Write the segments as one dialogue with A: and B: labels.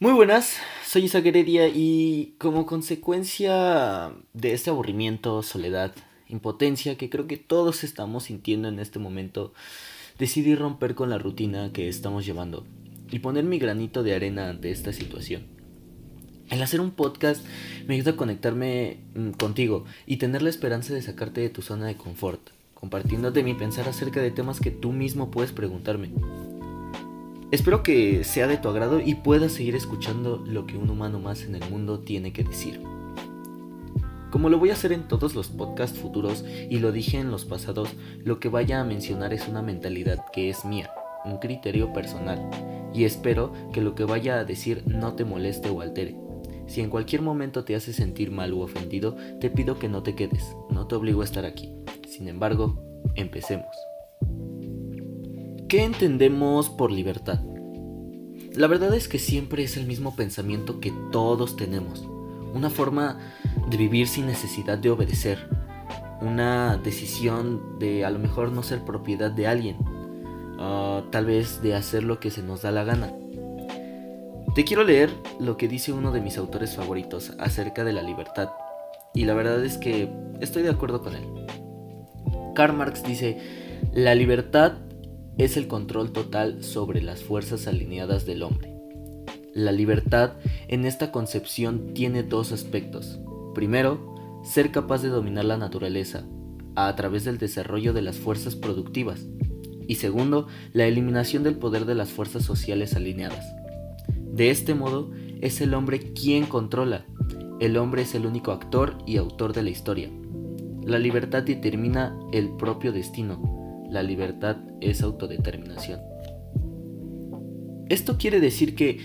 A: Muy buenas, soy Isaac Heredia y como consecuencia de este aburrimiento, soledad, impotencia que creo que todos estamos sintiendo en este momento, decidí romper con la rutina que estamos llevando y poner mi granito de arena ante esta situación. El hacer un podcast me ayuda a conectarme mm, contigo y tener la esperanza de sacarte de tu zona de confort, compartiéndote mi pensar acerca de temas que tú mismo puedes preguntarme. Espero que sea de tu agrado y puedas seguir escuchando lo que un humano más en el mundo tiene que decir. Como lo voy a hacer en todos los podcasts futuros y lo dije en los pasados, lo que vaya a mencionar es una mentalidad que es mía, un criterio personal, y espero que lo que vaya a decir no te moleste o altere. Si en cualquier momento te hace sentir mal u ofendido, te pido que no te quedes, no te obligo a estar aquí. Sin embargo, empecemos. ¿Qué entendemos por libertad? La verdad es que siempre es el mismo pensamiento que todos tenemos. Una forma de vivir sin necesidad de obedecer. Una decisión de a lo mejor no ser propiedad de alguien. Ah, tal vez de hacer lo que se nos da la gana. Te quiero leer lo que dice uno de mis autores favoritos acerca de la libertad. Y la verdad es que estoy de acuerdo con él. Karl Marx dice, la libertad es el control total sobre las fuerzas alineadas del hombre. La libertad en esta concepción tiene dos aspectos. Primero, ser capaz de dominar la naturaleza a través del desarrollo de las fuerzas productivas. Y segundo, la eliminación del poder de las fuerzas sociales alineadas. De este modo, es el hombre quien controla. El hombre es el único actor y autor de la historia. La libertad determina el propio destino, la libertad es autodeterminación. Esto quiere decir que,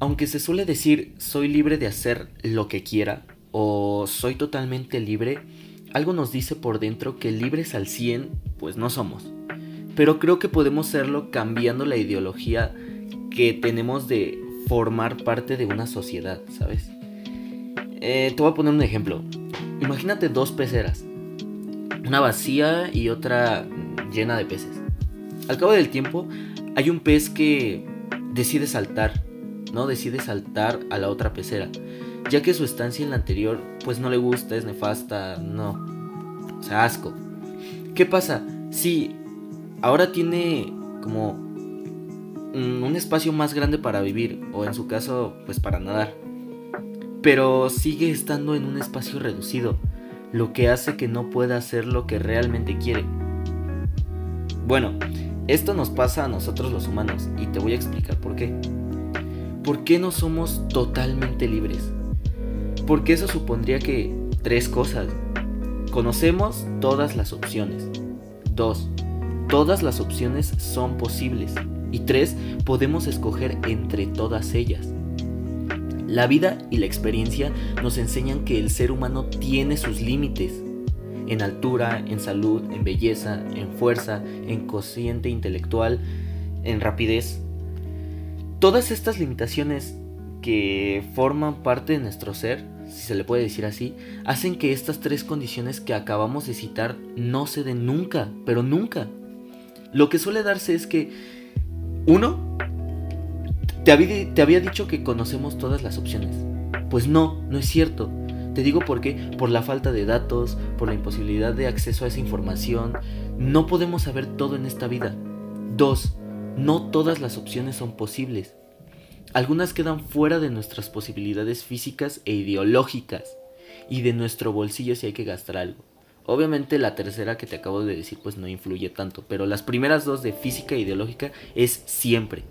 A: aunque se suele decir soy libre de hacer lo que quiera o soy totalmente libre, algo nos dice por dentro que libres al 100 pues no somos. Pero creo que podemos serlo cambiando la ideología que tenemos de formar parte de una sociedad, ¿sabes? Eh, te voy a poner un ejemplo. Imagínate dos peceras. Una vacía y otra llena de peces. Al cabo del tiempo, hay un pez que decide saltar, ¿no? Decide saltar a la otra pecera, ya que su estancia en la anterior, pues no le gusta, es nefasta, no. O sea, asco. ¿Qué pasa? Si ahora tiene como un espacio más grande para vivir, o en su caso, pues para nadar. Pero sigue estando en un espacio reducido, lo que hace que no pueda hacer lo que realmente quiere. Bueno, esto nos pasa a nosotros los humanos y te voy a explicar por qué. ¿Por qué no somos totalmente libres? Porque eso supondría que tres cosas. Conocemos todas las opciones. Dos, todas las opciones son posibles. Y tres, podemos escoger entre todas ellas. La vida y la experiencia nos enseñan que el ser humano tiene sus límites en altura, en salud, en belleza, en fuerza, en cociente intelectual, en rapidez. Todas estas limitaciones que forman parte de nuestro ser, si se le puede decir así, hacen que estas tres condiciones que acabamos de citar no se den nunca, pero nunca. Lo que suele darse es que, uno, te había, te había dicho que conocemos todas las opciones. Pues no, no es cierto. Te digo por qué, por la falta de datos, por la imposibilidad de acceso a esa información. No podemos saber todo en esta vida. Dos, no todas las opciones son posibles. Algunas quedan fuera de nuestras posibilidades físicas e ideológicas y de nuestro bolsillo si hay que gastar algo. Obviamente la tercera que te acabo de decir pues no influye tanto, pero las primeras dos de física e ideológica es siempre.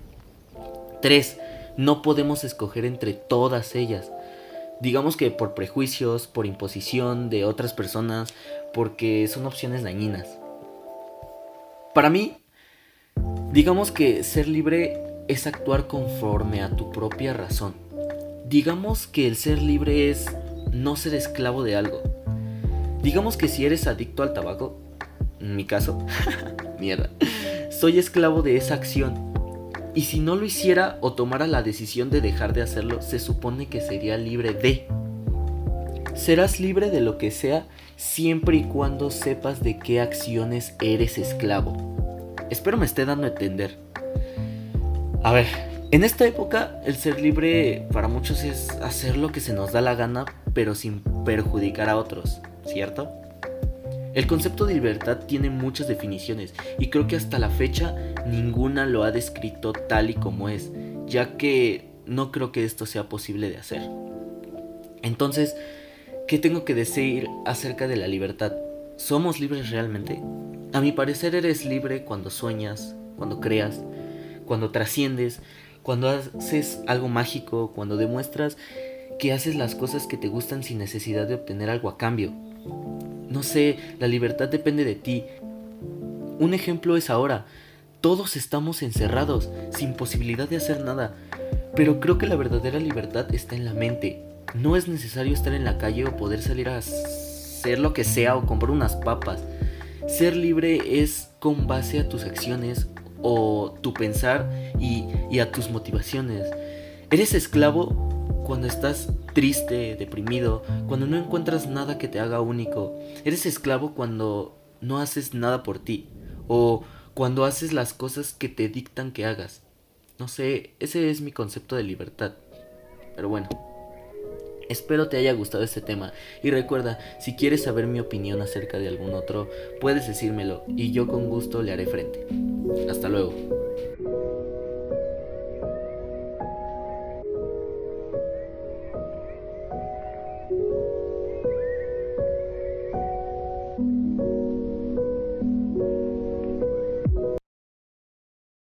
A: Tres, no podemos escoger entre todas ellas digamos que por prejuicios, por imposición de otras personas, porque son opciones dañinas. Para mí, digamos que ser libre es actuar conforme a tu propia razón. Digamos que el ser libre es no ser esclavo de algo. Digamos que si eres adicto al tabaco, en mi caso, mierda, soy esclavo de esa acción y si no lo hiciera o tomara la decisión de dejar de hacerlo, se supone que sería libre de. Serás libre de lo que sea siempre y cuando sepas de qué acciones eres esclavo. Espero me esté dando a entender. A ver, En esta época, el ser libre para muchos es hacer lo que se nos da la gana, pero sin perjudicar a otros, ¿cierto? El concepto de libertad tiene muchas definiciones y creo que hasta la fecha ninguna lo ha descrito tal y como es, ya que no creo que esto sea posible de hacer. Entonces, ¿qué tengo que decir acerca de la libertad? ¿Somos libres realmente? A mi parecer eres libre cuando sueñas, cuando creas, cuando trasciendes, cuando haces algo mágico, cuando demuestras que haces las cosas que te gustan sin necesidad de obtener algo a cambio. No sé, la libertad depende de ti. Un ejemplo es ahora. Todos estamos encerrados, sin posibilidad de hacer nada. Pero creo que la verdadera libertad está en la mente. No es necesario estar en la calle o poder salir a hacer lo que sea o comprar unas papas. Ser libre es con base a tus acciones o tu pensar y, a tus motivaciones. Eres esclavo cuando estás triste, deprimido, cuando no encuentras nada que te haga único. Eres esclavo cuando no haces nada por ti o cuando haces las cosas que te dictan que hagas. No sé, ese es mi concepto de libertad. Pero bueno. Espero te haya gustado este tema y recuerda, si quieres saber mi opinión acerca de algún otro, puedes decírmelo y yo con gusto le haré frente. Hasta luego.